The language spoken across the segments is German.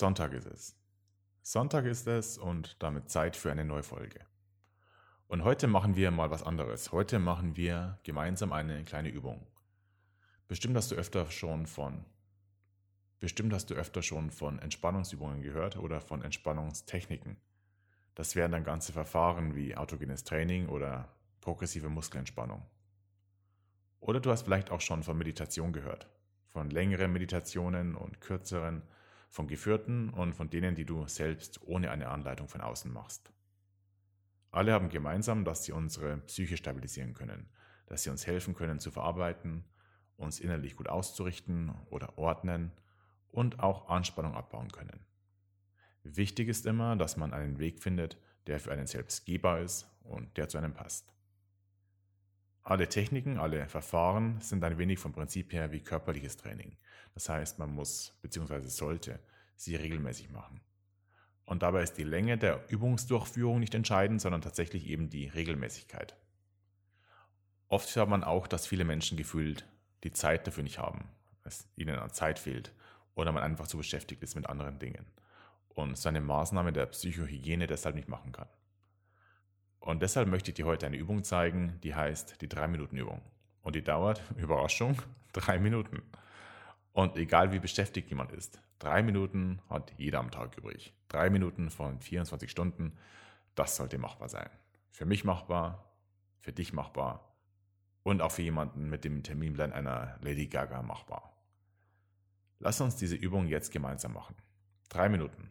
Sonntag ist es. Sonntag ist es und damit Zeit für eine neue Folge. Und heute machen wir mal was anderes. Heute machen wir gemeinsam eine kleine Übung. Bestimmt hast du öfter schon von Bestimmt hast du öfter schon von Entspannungsübungen gehört oder von Entspannungstechniken. Das wären dann ganze Verfahren wie autogenes Training oder progressive Muskelentspannung. Oder du hast vielleicht auch schon von Meditation gehört. Von längeren Meditationen und kürzeren, von geführten und von denen, die du selbst ohne eine Anleitung von außen machst. Alle haben gemeinsam, dass sie unsere Psyche stabilisieren können, dass sie uns helfen können zu verarbeiten, uns innerlich gut auszurichten oder ordnen und auch Anspannung abbauen können. Wichtig ist immer, dass man einen Weg findet, der für einen selbst gehbar ist und der zu einem passt. Alle Techniken, alle Verfahren sind ein wenig vom Prinzip her wie körperliches Training. Das heißt, man muss bzw. sollte sie regelmäßig machen. Und dabei ist die Länge der Übungsdurchführung nicht entscheidend, sondern tatsächlich eben die Regelmäßigkeit. Oft hört man auch, dass viele Menschen gefühlt die Zeit dafür nicht haben, es ihnen an Zeit fehlt oder man einfach zu beschäftigt ist mit anderen Dingen und seine Maßnahme der Psychohygiene deshalb nicht machen kann. Und deshalb möchte ich dir heute eine Übung zeigen, die heißt die 3-Minuten-Übung. Und die dauert, Überraschung, 3 Minuten. Und egal wie beschäftigt jemand ist, 3 Minuten hat jeder am Tag übrig. 3 Minuten von 24 Stunden, das sollte machbar sein. Für mich machbar, für dich machbar und auch für jemanden mit dem Terminplan einer Lady Gaga machbar. Lass uns diese Übung jetzt gemeinsam machen. Drei Minuten.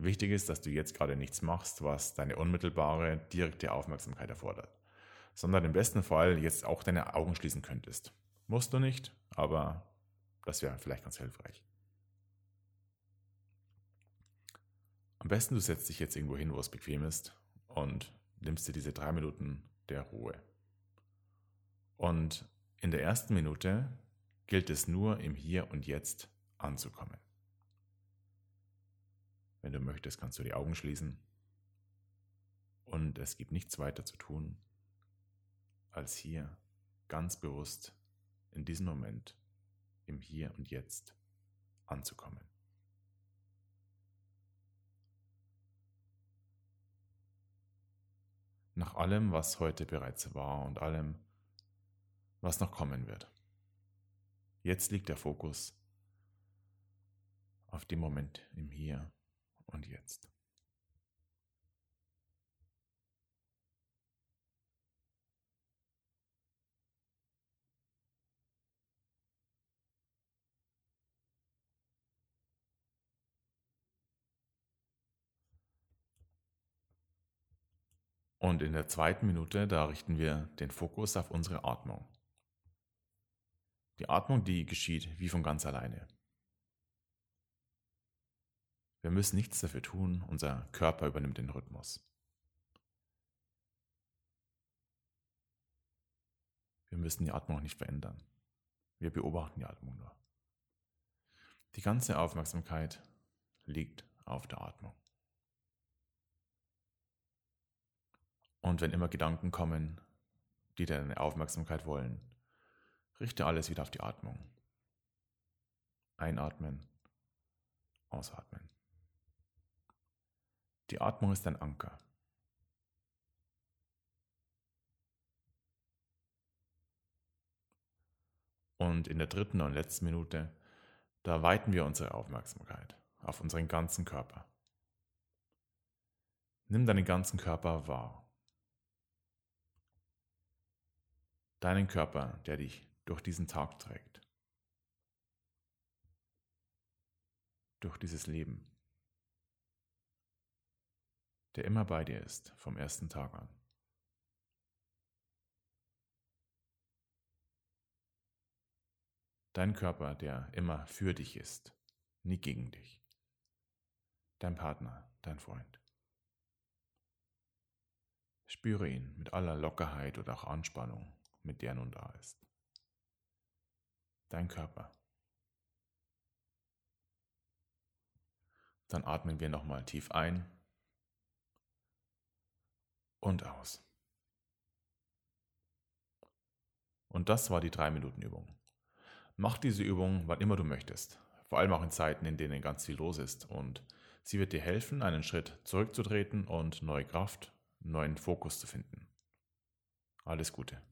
Wichtig ist, dass du jetzt gerade nichts machst, was deine unmittelbare, direkte Aufmerksamkeit erfordert, sondern im besten Fall jetzt auch deine Augen schließen könntest. Musst du nicht, aber das wäre vielleicht ganz hilfreich. Am besten du setzt dich jetzt irgendwo hin, wo es bequem ist und nimmst dir diese drei Minuten der Ruhe. Und in der ersten Minute gilt es nur im Hier und Jetzt anzukommen. Wenn du möchtest, kannst du die Augen schließen. Und es gibt nichts weiter zu tun, als hier ganz bewusst in diesem Moment, im Hier und Jetzt anzukommen. Nach allem, was heute bereits war und allem, was noch kommen wird. Jetzt liegt der Fokus auf dem Moment im Hier und Jetzt. Und in der zweiten Minute, da richten wir den Fokus auf unsere Atmung. Die Atmung, die geschieht wie von ganz alleine. Wir müssen nichts dafür tun, unser Körper übernimmt den Rhythmus. Wir müssen die Atmung nicht verändern. Wir beobachten die Atmung nur. Die ganze Aufmerksamkeit liegt auf der Atmung. Und wenn immer Gedanken kommen, die deine Aufmerksamkeit wollen, richte alles wieder auf die Atmung. Einatmen, ausatmen. Die Atmung ist ein Anker. Und in der dritten und letzten Minute, da weiten wir unsere Aufmerksamkeit auf unseren ganzen Körper. Nimm deinen ganzen Körper wahr. Deinen Körper, der dich durch diesen Tag trägt. Durch dieses Leben der immer bei dir ist vom ersten Tag an. Dein Körper, der immer für dich ist, nie gegen dich. Dein Partner, dein Freund. Spüre ihn mit aller Lockerheit oder auch Anspannung, mit der er nun da ist. Dein Körper. Dann atmen wir nochmal tief ein und aus. Und das war die 3-Minuten-Übung. Mach diese Übung, wann immer du möchtest. vor allem auch in Zeiten, in denen ganz viel los ist. Und sie wird dir helfen, einen Schritt zurückzutreten und neue Kraft, neuen Fokus zu finden. Alles Gute.